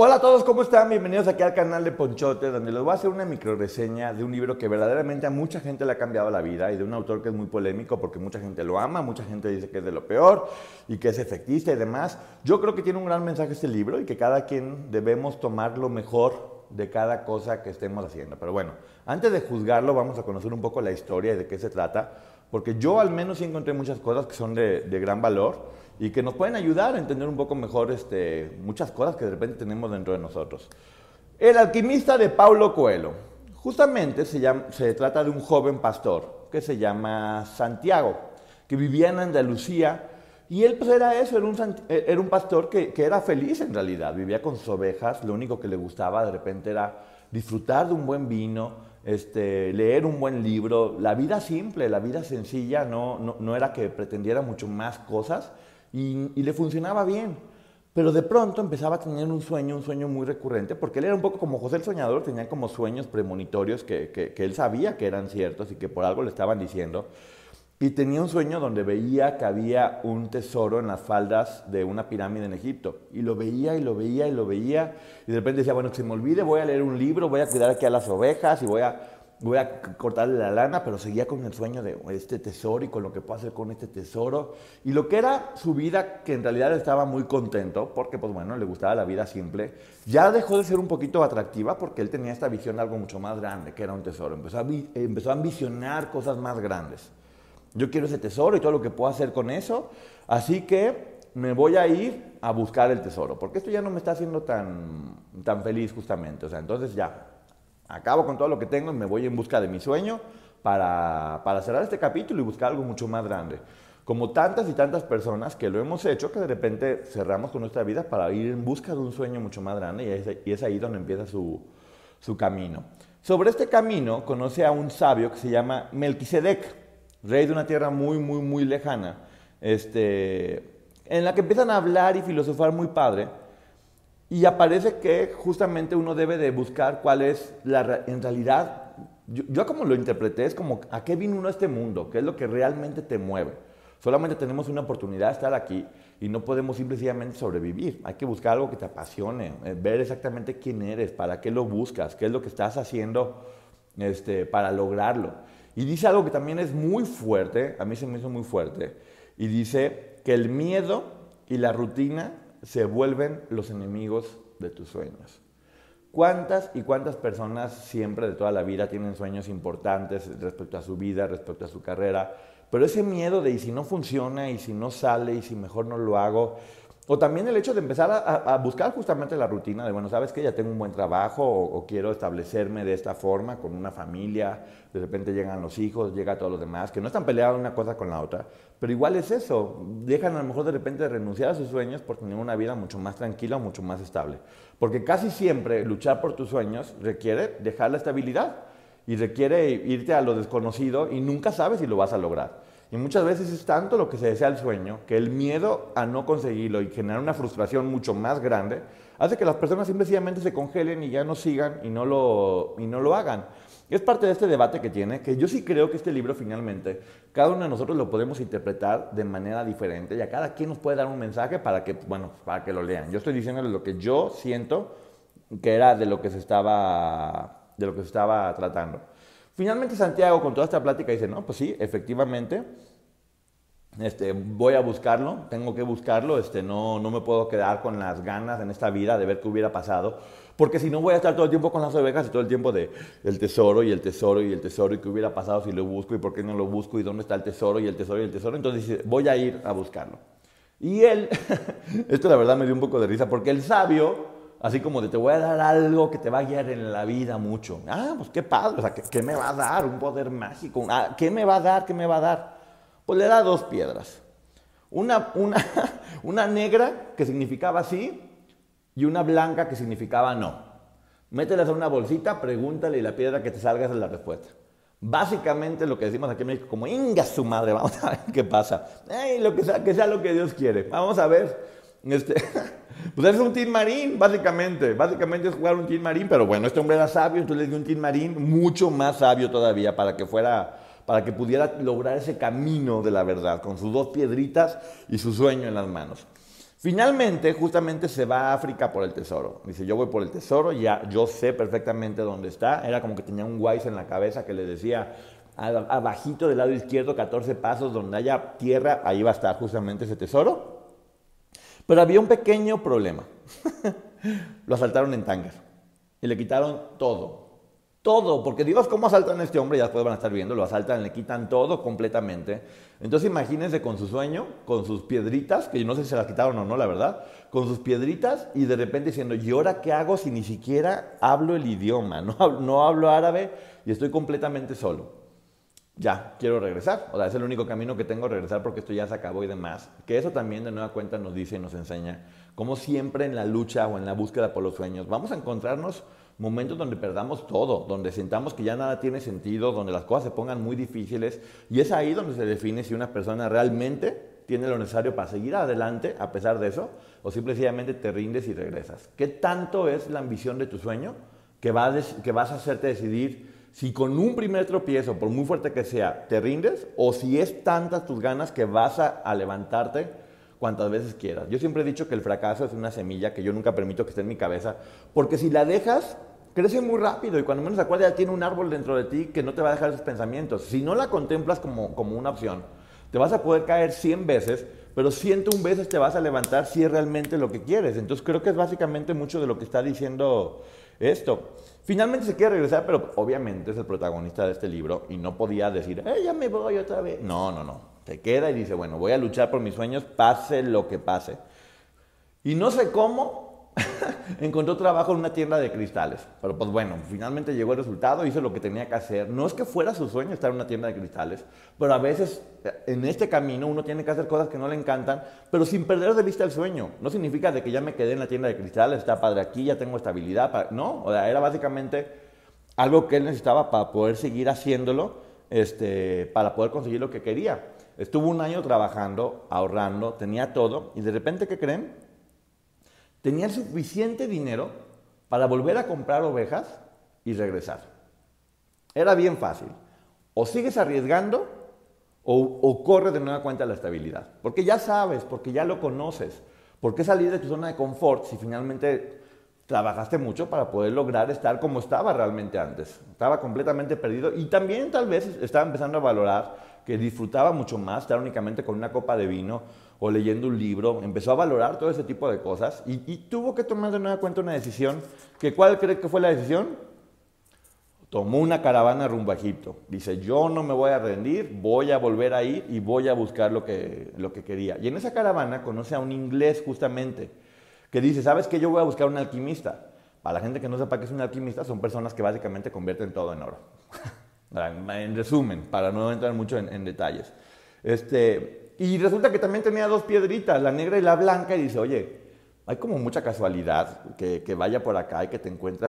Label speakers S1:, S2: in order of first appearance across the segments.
S1: Hola a todos, ¿cómo están? Bienvenidos aquí al canal de Ponchote, donde les voy a hacer una micro reseña de un libro que verdaderamente a mucha gente le ha cambiado la vida y de un autor que es muy polémico porque mucha gente lo ama, mucha gente dice que es de lo peor y que es efectista y demás. Yo creo que tiene un gran mensaje este libro y que cada quien debemos tomar lo mejor de cada cosa que estemos haciendo. Pero bueno, antes de juzgarlo, vamos a conocer un poco la historia y de qué se trata, porque yo al menos sí encontré muchas cosas que son de, de gran valor y que nos pueden ayudar a entender un poco mejor este, muchas cosas que de repente tenemos dentro de nosotros. El alquimista de Paulo Coelho. Justamente se, llama, se trata de un joven pastor que se llama Santiago, que vivía en Andalucía y él pues era eso, era un, era un pastor que, que, era feliz en realidad, vivía con sus ovejas, lo único que le gustaba de repente era disfrutar de un buen vino, este, leer un buen libro, la vida simple, la vida sencilla, no, no, no era que pretendiera mucho más cosas, y, le funcionaba bien. Pero de pronto empezaba a tener un sueño, un sueño muy recurrente, porque él era un poco como José el Soñador, tenía como sueños premonitorios que, que, él sabía que eran ciertos y que por algo le estaban diciendo. Y tenía un sueño donde veía que había un tesoro en las faldas de una pirámide en Egipto. Y lo veía y lo veía y lo veía. Y de repente decía, bueno, que se me olvide, voy a leer un libro, voy a cuidar aquí a las ovejas y voy a voy a cortarle la lana, pero seguía con el sueño de este tesoro y con lo que puedo hacer con este tesoro. Y lo que era su vida, que en realidad estaba muy contento, porque pues bueno, le gustaba la vida simple, ya dejó de ser un poquito atractiva porque él tenía esta visión de algo mucho más grande, que era un tesoro. Empezó a, empezó a ambicionar cosas más grandes. Yo quiero ese tesoro y todo lo que puedo hacer con eso, así que me voy a ir a buscar el tesoro, porque esto ya no me está haciendo tan, tan feliz justamente. O sea, entonces ya, acabo con todo lo que tengo y me voy en busca de mi sueño para, para cerrar este capítulo y buscar algo mucho más grande. Como tantas y tantas personas que lo hemos hecho, que de repente cerramos con nuestra vida para ir en busca de un sueño mucho más grande y es, ahí donde empieza su, su camino. Sobre este camino conoce a un sabio que se llama Melquisedec, rey de una tierra muy, muy, muy lejana, este, en la que empiezan a hablar y filosofar muy padre y aparece que justamente uno debe de buscar cuál es la en realidad, yo, como lo interpreté, es como a qué vino uno a este mundo, qué es lo que realmente te mueve. Solamente tenemos una oportunidad de estar aquí y no podemos simplemente sobrevivir. Hay que buscar algo que te apasione, eh, ver exactamente quién eres, para qué lo buscas, qué es lo que estás haciendo este, para lograrlo. Y dice algo que también es muy fuerte, a mí se me hizo muy fuerte, y dice que el miedo y la rutina se vuelven los enemigos de tus sueños. ¿Cuántas y cuántas personas siempre de toda la vida tienen sueños importantes respecto a su vida, respecto a su carrera? Pero ese miedo de y si no funciona, y si no sale, y si mejor no lo hago, o también el hecho de empezar a, buscar justamente la rutina de, bueno, sabes que ya tengo un buen trabajo o, quiero establecerme de esta forma con una familia, de repente llegan los hijos, llega todo lo demás, que no están peleados una cosa con la otra, pero igual es eso, dejan a lo mejor de repente de renunciar a sus sueños por tener una vida mucho más tranquila, mucho más estable. Porque casi siempre luchar por tus sueños requiere dejar la estabilidad y requiere irte a lo desconocido y nunca sabes si lo vas a lograr. Y muchas veces es tanto lo que se desea el sueño que el miedo a no conseguirlo y generar una frustración mucho más grande hace que las personas simplemente se congelen y ya no sigan y no lo, y no lo hagan. Es parte de este debate que tiene, que yo sí creo que este libro finalmente, cada uno de nosotros lo podemos interpretar de manera diferente y a cada quien nos puede dar un mensaje para que, bueno, para que lo lean. Yo estoy diciéndoles lo que yo siento que era de lo que se estaba, de lo que se estaba tratando. Finalmente Santiago con toda esta plática dice, no, pues sí, efectivamente, este, voy a buscarlo, tengo que buscarlo, este, no, no me puedo quedar con las ganas en esta vida de ver qué hubiera pasado, porque si no voy a estar todo el tiempo con las ovejas y todo el tiempo de el tesoro y el tesoro y el tesoro y qué hubiera pasado si lo busco y por qué no lo busco y dónde está el tesoro y el tesoro y el tesoro, entonces dice, voy a ir a buscarlo. Y él, esto la verdad me dio un poco de risa, porque el sabio Así como de te voy a dar algo que te va a guiar en la vida mucho. Ah, pues qué padre, o sea, ¿qué, me va a dar? Un poder mágico. Ah, ¿Qué me va a dar? ¿Qué me va a dar? Pues le da dos piedras. Una, una, una negra que significaba sí y una blanca que significaba no. Mételas en una bolsita, pregúntale y la piedra que te salga es la respuesta. Básicamente lo que decimos aquí en México, como inga su madre, vamos a ver qué pasa. lo que sea, que sea lo que Dios quiere. Vamos a ver. Este, Pues es un Team Marín, básicamente. Básicamente es jugar un Team Marín, pero bueno, este hombre era sabio, entonces le dio un Team Marín mucho más sabio todavía para que fuera, para que pudiera lograr ese camino de la verdad, con sus dos piedritas y su sueño en las manos. Finalmente, justamente se va a África por el tesoro. Dice, yo voy por el tesoro, ya yo sé perfectamente dónde está. Era como que tenía un wise en la cabeza que le decía, abajito del lado izquierdo, 14 pasos, donde haya tierra, ahí va a estar justamente ese tesoro. Pero había un pequeño problema. lo asaltaron en tangas y le quitaron todo. Todo, porque Dios, ¿cómo asaltan a este hombre? Ya después van a estar viendo, lo asaltan, le quitan todo completamente. Entonces imagínense con su sueño, con sus piedritas, que yo no sé si se las quitaron o no, la verdad, con sus piedritas y de repente diciendo, ¿y ahora qué hago si ni siquiera hablo el idioma? No, no hablo árabe y estoy completamente solo ya, quiero regresar. O sea, es el único camino que tengo, regresar porque esto ya se acabó y demás. Que eso también de nueva cuenta nos dice y nos enseña como siempre en la lucha o en la búsqueda por los sueños, vamos a encontrarnos momentos donde perdamos todo, donde sintamos que ya nada tiene sentido, donde las cosas se pongan muy difíciles. Y es ahí donde se define si una persona realmente tiene lo necesario para seguir adelante a pesar de eso, o simplemente te rindes y regresas. ¿Qué tanto es la ambición de tu sueño que, va que vas a hacerte decidir si con un primer tropiezo, por muy fuerte que sea, te rindes, o si es tantas tus ganas que vas a, levantarte cuantas veces quieras. Yo siempre he dicho que el fracaso es una semilla que yo nunca permito que esté en mi cabeza, porque si la dejas, crece muy rápido y cuando menos acuerdas ya tiene un árbol dentro de ti que no te va a dejar esos pensamientos. Si no la contemplas como, como una opción, te vas a poder caer 100 veces, pero 101 veces te vas a levantar si es realmente lo que quieres. Entonces creo que es básicamente mucho de lo que está diciendo esto. Finalmente se quiere regresar, pero obviamente es el protagonista de este libro y no podía decir, eh, ya me voy otra vez. No, no, no. Se queda y dice, bueno, voy a luchar por mis sueños, pase lo que pase. Y no sé cómo, encontró trabajo en una tienda de cristales. Pero pues bueno, finalmente llegó el resultado, hizo lo que tenía que hacer. No es que fuera su sueño estar en una tienda de cristales, pero a veces eh, en este camino uno tiene que hacer cosas que no le encantan, pero sin perder de vista el sueño. No significa de que ya me quedé en la tienda de cristales, está padre aquí, ya tengo estabilidad. No, o sea, era básicamente algo que él necesitaba para poder seguir haciéndolo, este, para poder conseguir lo que quería. Estuvo un año trabajando, ahorrando, tenía todo, y de repente, ¿qué creen? Tenía suficiente dinero para volver a comprar ovejas y regresar. Era bien fácil. O sigues arriesgando o, corres de nueva cuenta la estabilidad. Porque ya sabes, porque ya lo conoces. ¿Por qué salir de tu zona de confort si finalmente trabajaste mucho para poder lograr estar como estaba realmente antes? Estaba completamente perdido y también tal vez estaba empezando a valorar que disfrutaba mucho más estar únicamente con una copa de vino o leyendo un libro, empezó a valorar todo ese tipo de cosas y, tuvo que tomar de nueva cuenta una decisión, que ¿cuál cree que fue la decisión? Tomó una caravana rumbo a Egipto. Dice, yo no me voy a rendir, voy a volver a ir y voy a buscar lo que, lo que quería. Y en esa caravana conoce a un inglés justamente, que dice, ¿sabes qué? Yo voy a buscar un alquimista. Para la gente que no sepa qué es un alquimista, son personas que básicamente convierten todo en oro. en resumen, para no entrar mucho en, en detalles. Este, y resulta que también tenía dos piedritas, la negra y la blanca, y dice, oye, hay como mucha casualidad que, que vaya por acá y que te encuentres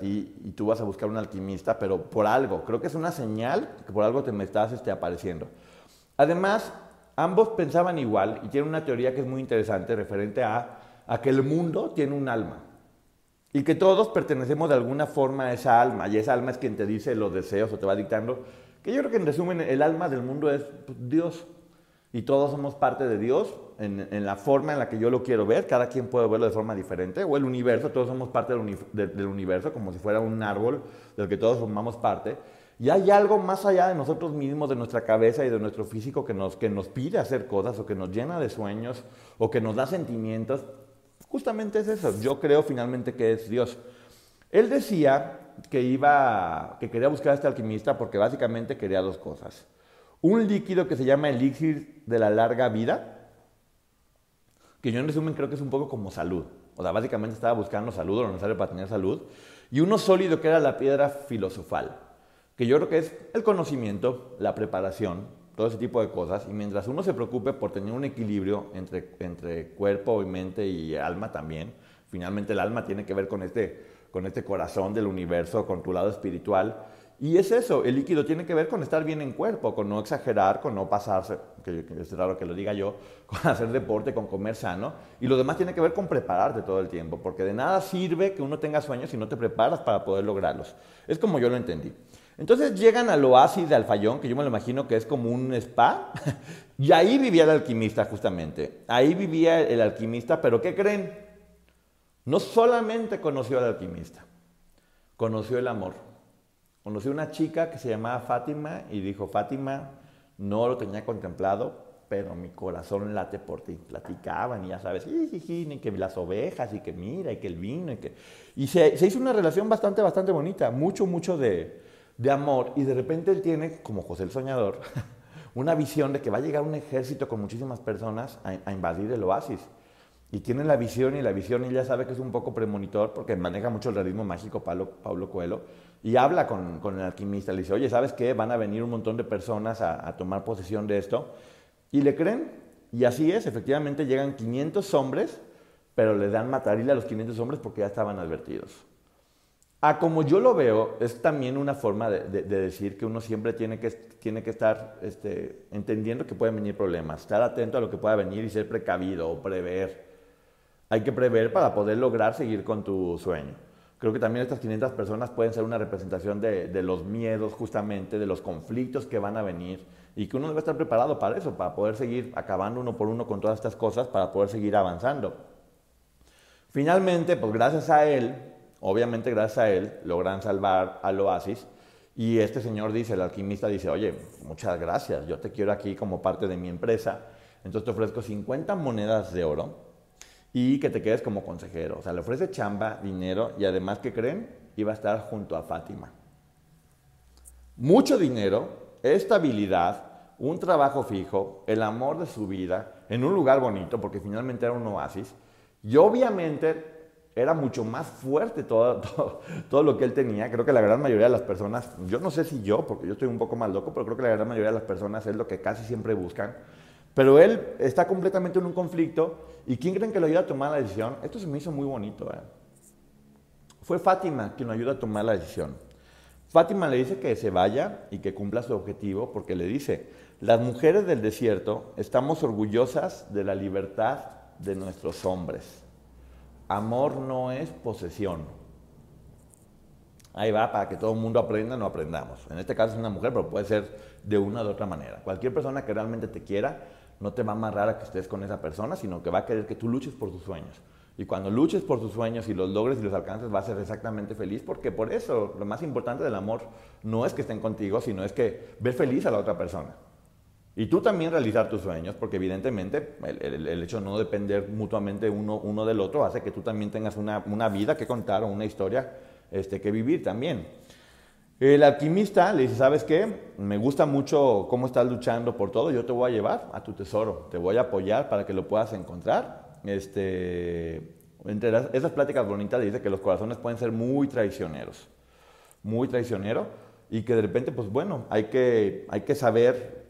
S1: y, tú vas a buscar un alquimista, pero por algo. Creo que es una señal que por algo te me estás este, apareciendo. Además, ambos pensaban igual y tienen una teoría que es muy interesante referente a, a que el mundo tiene un alma y que todos pertenecemos de alguna forma a esa alma y esa alma es quien te dice los deseos o te va dictando. Que yo creo que en resumen el alma del mundo es pues, Dios y todos somos parte de Dios en, la forma en la que yo lo quiero ver, cada quien puede verlo de forma diferente, o el universo, todos somos parte del, universo, como si fuera un árbol del que todos formamos parte, y hay algo más allá de nosotros mismos, de nuestra cabeza y de nuestro físico que nos, que nos pide hacer cosas, o que nos llena de sueños, o que nos da sentimientos, justamente es eso, yo creo finalmente que es Dios. Él decía que iba, que quería buscar a este alquimista porque básicamente quería dos cosas. Un líquido que se llama elixir de la larga vida, que yo en resumen creo que es un poco como salud. O sea, básicamente estaba buscando salud, lo necesario para tener salud. Y uno sólido que era la piedra filosofal, que yo creo que es el conocimiento, la preparación, todo ese tipo de cosas. Y mientras uno se preocupe por tener un equilibrio entre, entre cuerpo y mente y alma también, finalmente el alma tiene que ver con este, con este corazón del universo, con tu lado espiritual. Y es eso, el líquido tiene que ver con estar bien en cuerpo, con no exagerar, con no pasarse, que, es raro que lo diga yo, con hacer deporte, con comer sano. Y lo demás tiene que ver con prepararte todo el tiempo, porque de nada sirve que uno tenga sueños si no te preparas para poder lograrlos. Es como yo lo entendí. Entonces llegan al oasis de Alfayón, que yo me lo imagino que es como un spa, y ahí vivía el alquimista justamente. Ahí vivía el alquimista, pero ¿qué creen? No solamente conoció al alquimista, conoció el amor. Conocí una chica que se llamaba Fátima y dijo, Fátima, no lo tenía contemplado, pero mi corazón late por ti. Platicaban y ya sabes, y que las ovejas y que mira y que el vino y que... Y se, hizo una relación bastante, bastante bonita, mucho, mucho de, amor. Y de repente él tiene, como José el Soñador, una visión de que va a llegar un ejército con muchísimas personas a, a invadir el oasis. Y tiene la visión y la visión y ya sabe que es un poco premonitor porque maneja mucho el realismo mágico Pablo, Pablo Coelho y habla con, el alquimista. Le dice, oye, ¿sabes qué? Van a venir un montón de personas a, tomar posesión de esto. Y le creen. Y así es, efectivamente llegan 500 hombres, pero le dan matarile a los 500 hombres porque ya estaban advertidos. A como yo lo veo, es también una forma de, de, decir que uno siempre tiene que, tiene que estar este, entendiendo que pueden venir problemas, estar atento a lo que pueda venir y ser precavido o prever. Hay que prever para poder lograr seguir con tu sueño. Creo que también estas 500 personas pueden ser una representación de, los miedos justamente, de los conflictos que van a venir y que uno debe estar preparado para eso, para poder seguir acabando uno por uno con todas estas cosas, para poder seguir avanzando. Finalmente, pues gracias a él, obviamente gracias a él, logran salvar al oasis y este señor dice, el alquimista dice, oye, muchas gracias, yo te quiero aquí como parte de mi empresa, entonces te ofrezco 50 monedas de oro y que te quedes como consejero. O sea, le ofrece chamba, dinero y además, ¿qué creen? Iba a estar junto a Fátima. Mucho dinero, estabilidad, un trabajo fijo, el amor de su vida, en un lugar bonito, porque finalmente era un oasis. Y obviamente era mucho más fuerte todo, todo, todo, lo que él tenía. Creo que la gran mayoría de las personas, yo no sé si yo, porque yo estoy un poco más loco, pero creo que la gran mayoría de las personas es lo que casi siempre buscan. Pero él está completamente en un conflicto. ¿Y quién creen que lo ayuda a tomar la decisión? Esto se me hizo muy bonito. ¿eh? Fue Fátima quien lo ayuda a tomar la decisión. Fátima le dice que se vaya y que cumpla su objetivo porque le dice, las mujeres del desierto estamos orgullosas de la libertad de nuestros hombres. Amor no es posesión. Ahí va, para que todo el mundo aprenda, no aprendamos. En este caso es una mujer, pero puede ser de una u otra manera. Cualquier persona que realmente te quiera no te va a amarrar a que estés con esa persona, sino que va a querer que tú luches por tus sueños. Y cuando luches por tus sueños y los logres y los alcances, vas a ser exactamente feliz, porque por eso lo más importante del amor no es que estén contigo, sino es que ver feliz a la otra persona. Y tú también realizar tus sueños, porque evidentemente el, hecho de no depender mutuamente uno, uno del otro hace que tú también tengas una, una vida que contar o una historia este, que vivir también. El alquimista le dice, ¿sabes qué? Me gusta mucho cómo estás luchando por todo, yo te voy a llevar a tu tesoro, te voy a apoyar para que lo puedas encontrar. Este, entre esas pláticas bonitas le dice que los corazones pueden ser muy traicioneros, muy traicioneros, y que de repente, pues bueno, hay que, hay que saber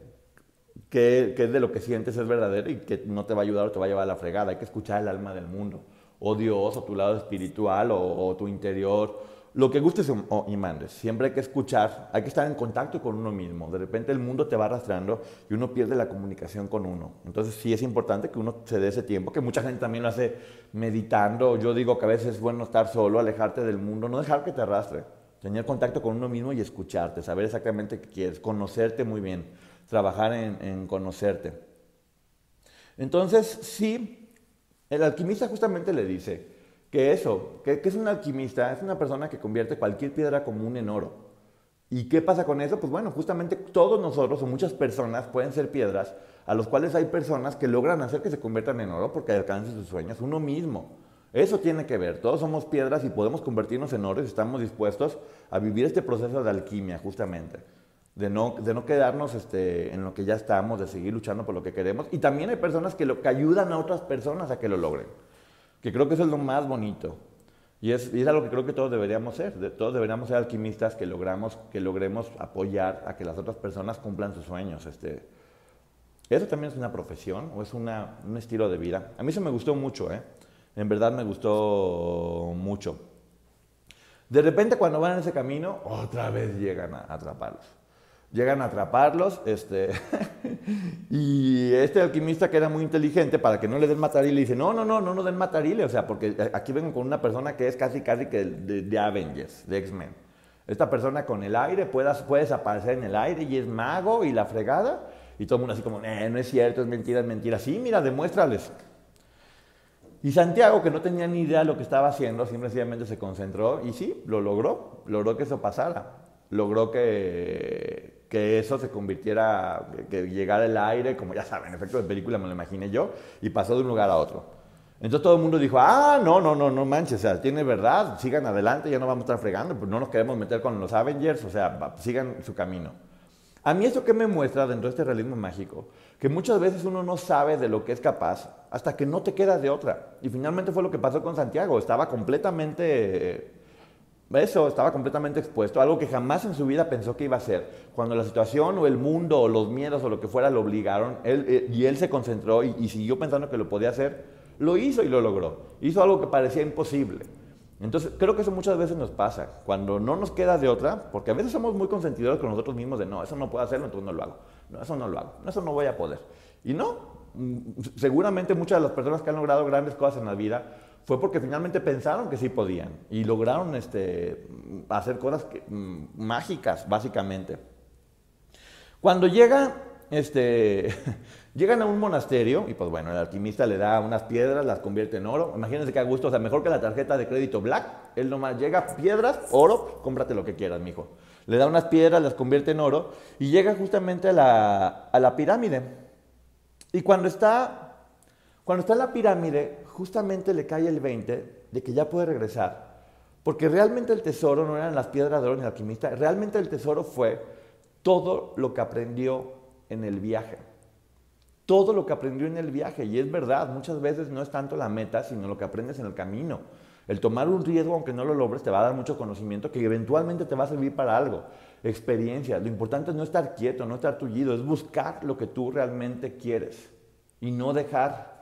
S1: qué, qué de lo que sientes es verdadero y que no te va a ayudar o te va a llevar a la fregada. Hay que escuchar el alma del mundo, o Dios, o tu lado espiritual, o, o tu interior, lo que gustes y mandes. Siempre hay que escuchar, hay que estar en contacto con uno mismo. De repente el mundo te va arrastrando y uno pierde la comunicación con uno. Entonces sí es importante que uno se dé ese tiempo, que mucha gente también lo hace meditando. Yo digo que a veces es bueno estar solo, alejarte del mundo, no dejar que te arrastre. Tener contacto con uno mismo y escucharte, saber exactamente qué quieres, conocerte muy bien, trabajar en, en conocerte. Entonces sí, el alquimista justamente le dice, que eso, que, es un alquimista, es una persona que convierte cualquier piedra común en oro. ¿Y qué pasa con eso? Pues bueno, justamente todos nosotros o muchas personas pueden ser piedras a los cuales hay personas que logran hacer que se conviertan en oro porque alcancen sus sueños, uno mismo. Eso tiene que ver, todos somos piedras y podemos convertirnos en oro si estamos dispuestos a vivir este proceso de alquimia justamente, de no, de no quedarnos este, en lo que ya estamos, de seguir luchando por lo que queremos. Y también hay personas que, lo, que ayudan a otras personas a que lo logren que creo que eso es lo más bonito. Y es, y es algo que creo que todos deberíamos ser. todos deberíamos ser alquimistas que, logramos, que logremos apoyar a que las otras personas cumplan sus sueños. Este, eso también es una profesión o es una, un estilo de vida. A mí eso me gustó mucho, ¿eh? En verdad me gustó mucho. De repente cuando van en ese camino, otra vez llegan a atraparlos llegan a atraparlos, este, y este alquimista que era muy inteligente para que no le den matarile, dice, no, no, no, no nos den matarile, o sea, porque aquí vengo con una persona que es casi, casi que de, Avengers, de X-Men. Esta persona con el aire puede, puede desaparecer en el aire y es mago y la fregada, y todo el mundo así como, eh, no es cierto, es mentira, es mentira. Sí, mira, demuéstrales. Y Santiago, que no tenía ni idea de lo que estaba haciendo, simplemente se concentró y sí, lo logró, logró que eso pasara. Logró que, que eso se convirtiera, que llegara el aire, como ya saben, efecto de película me lo imaginé yo, y pasó de un lugar a otro. Entonces todo el mundo dijo, ah, no, no, no, no manches, o sea, tiene verdad, sigan adelante, ya no vamos a estar fregando, pues no nos queremos meter con los Avengers, o sea, sigan su camino. A mí eso que me muestra dentro de este realismo mágico, que muchas veces uno no sabe de lo que es capaz hasta que no te quedas de otra. Y finalmente fue lo que pasó con Santiago, estaba completamente eso estaba completamente expuesto, algo que jamás en su vida pensó que iba a hacer. Cuando la situación o el mundo o los miedos o lo que fuera lo obligaron, él, eh, y él se concentró y, siguió pensando que lo podía hacer, lo hizo y lo logró. Hizo algo que parecía imposible. Entonces, creo que eso muchas veces nos pasa, cuando no nos queda de otra, porque a veces somos muy consentidores con nosotros mismos de, no, eso no puedo hacerlo, entonces no lo hago. No, eso no lo hago. No, eso no voy a poder. Y no, mm, seguramente muchas de las personas que han logrado grandes cosas en la vida fue porque finalmente pensaron que sí podían y lograron este, hacer cosas mm, mágicas, básicamente. Cuando llega, este, llegan a un monasterio y pues bueno, el alquimista le da unas piedras, las convierte en oro. Imagínense que a gusto, o sea, mejor que la tarjeta de crédito Black, él nomás llega, piedras, oro, cómprate lo que quieras, mijo. Le da unas piedras, las convierte en oro y llega justamente a la, a la pirámide. Y cuando está, cuando está en la pirámide, justamente le cae el 20 de que ya puede regresar. Porque realmente el tesoro no eran las piedras de oro ni el alquimista, realmente el tesoro fue todo lo que aprendió en el viaje. Todo lo que aprendió en el viaje. Y es verdad, muchas veces no es tanto la meta, sino lo que aprendes en el camino. El tomar un riesgo, aunque no lo logres, te va a dar mucho conocimiento que eventualmente te va a servir para algo. Experiencia. Lo importante es no estar quieto, no estar tullido, es buscar lo que tú realmente quieres y no dejar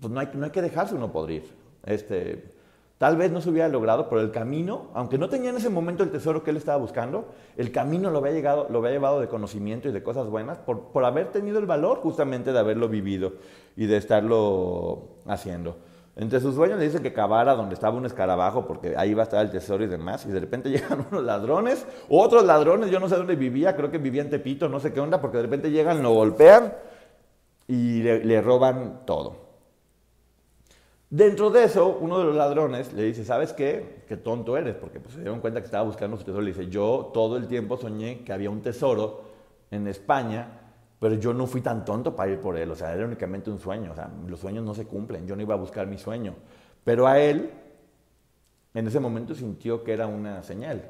S1: pues no hay, no hay que dejarse uno podrir. Este, tal vez no se hubiera logrado, pero el camino, aunque no tenía en ese momento el tesoro que él estaba buscando, el camino lo había, llegado, lo había llevado de conocimiento y de cosas buenas por, por haber tenido el valor justamente de haberlo vivido y de estarlo haciendo. Entre sus sueños le dicen que cavara donde estaba un escarabajo porque ahí iba a estar el tesoro y demás. Y de repente llegan unos ladrones, otros ladrones, yo no sé dónde vivía, creo que vivía en Tepito, no sé qué onda, porque de repente llegan, lo golpean y le roban todo. Dentro de eso, uno de los ladrones le dice, ¿sabes qué? Qué tonto eres, porque pues, se dieron cuenta que estaba buscando su tesoro. Le dice, yo todo el tiempo soñé que había un tesoro en España Pero yo no fui tan tonto para ir por él, o sea, era únicamente un sueño, o sea, los sueños no se cumplen, yo no iba a buscar mi sueño. Pero a él, en ese momento sintió que era una señal,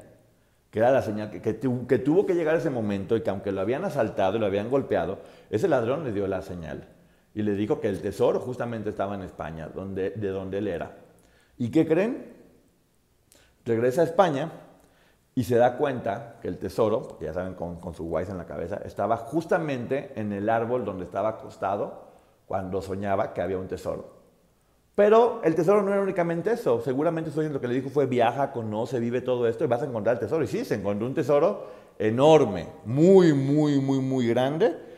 S1: que era la señal que, que, tuvo que llegar ese momento y que aunque lo habían asaltado y lo habían golpeado, ese ladrón le dio la señal y le dijo que el tesoro justamente estaba en España, donde, de donde él era. ¿Y qué creen? Regresa a España y se da cuenta que el tesoro, ya saben, con, con su guays en la cabeza, estaba justamente en el árbol donde estaba acostado cuando soñaba que había un tesoro. Pero el tesoro no era únicamente eso. Seguramente lo que le dijo fue viaja, conoce, vive todo esto y vas a encontrar el tesoro. Y sí, se encontró un tesoro enorme, muy, muy, muy, muy grande.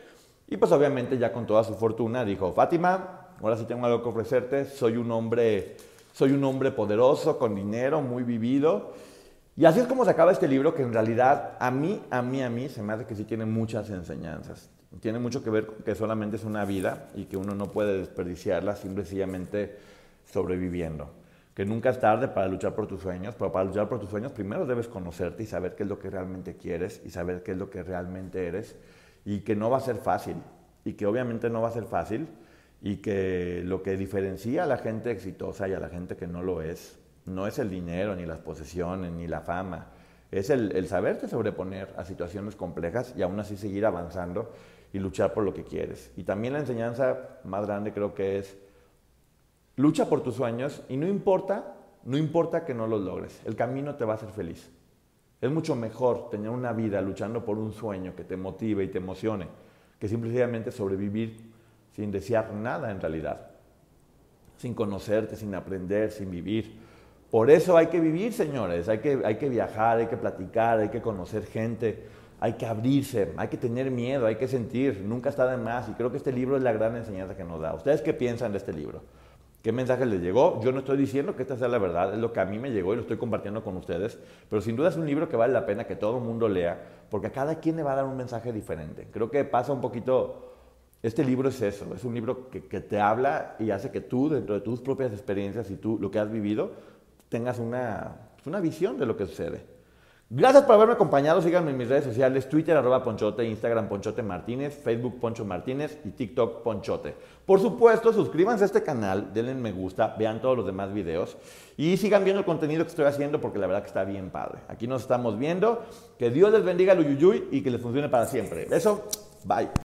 S1: Y pues obviamente ya con toda su fortuna dijo, Fátima, ahora sí tengo algo que ofrecerte, soy un hombre, soy un hombre poderoso, con dinero, muy vivido y así es como se acaba este libro, que en realidad a mí, a mí, a mí se me hace que sí tiene muchas enseñanzas. Tiene mucho que ver con que solamente es una vida y que uno no puede desperdiciarla simplemente sobreviviendo. Que nunca es tarde para luchar por tus sueños, pero para luchar por tus sueños primero debes conocerte y saber qué es lo que realmente quieres y saber qué es lo que realmente eres y que no va a ser fácil y que obviamente no va a ser fácil y que lo que diferencia a la gente exitosa y a la gente que no lo es no es el dinero, ni las posesiones, ni la fama. Es el, el saberte sobreponer a situaciones complejas y aún así seguir avanzando y luchar por lo que quieres. Y también la enseñanza más grande creo que es lucha por tus sueños y no importa, no importa que no los logres, el camino te va a hacer feliz. Es mucho mejor tener una vida luchando por un sueño que te motive y te emocione que simplemente sobrevivir sin desear nada en realidad, sin conocerte, sin aprender, sin vivir. Por eso hay que vivir, señores, hay que, hay que viajar, hay que platicar, hay que conocer gente, hay que abrirse, hay que tener miedo, hay que sentir, nunca está de más. Y creo que este libro es la gran enseñanza que nos da. ¿Ustedes qué piensan de este libro? ¿Qué mensaje les llegó? Yo no estoy diciendo que esta sea la verdad, es lo que a mí me llegó y lo estoy compartiendo con ustedes, pero sin duda es un libro que vale la pena que todo el mundo lea, porque a cada quien le va a dar un mensaje diferente. Creo que pasa un poquito, este libro es eso, es un libro que, que te habla y hace que tú, dentro de tus propias experiencias y tú, lo que has vivido, tengas una, una visión de lo que sucede. Gracias por haberme acompañado. Síganme en mis redes sociales: Twitter, arroba Ponchote, Instagram, Ponchote Martínez, Facebook, Poncho Martínez y TikTok, Ponchote. Por supuesto, suscríbanse a este canal, denle me gusta, vean todos los demás videos y sigan viendo el contenido que estoy haciendo porque la verdad que está bien padre. Aquí nos estamos viendo. Que Dios les bendiga a Uyuyuy y que les funcione para siempre. Eso, bye.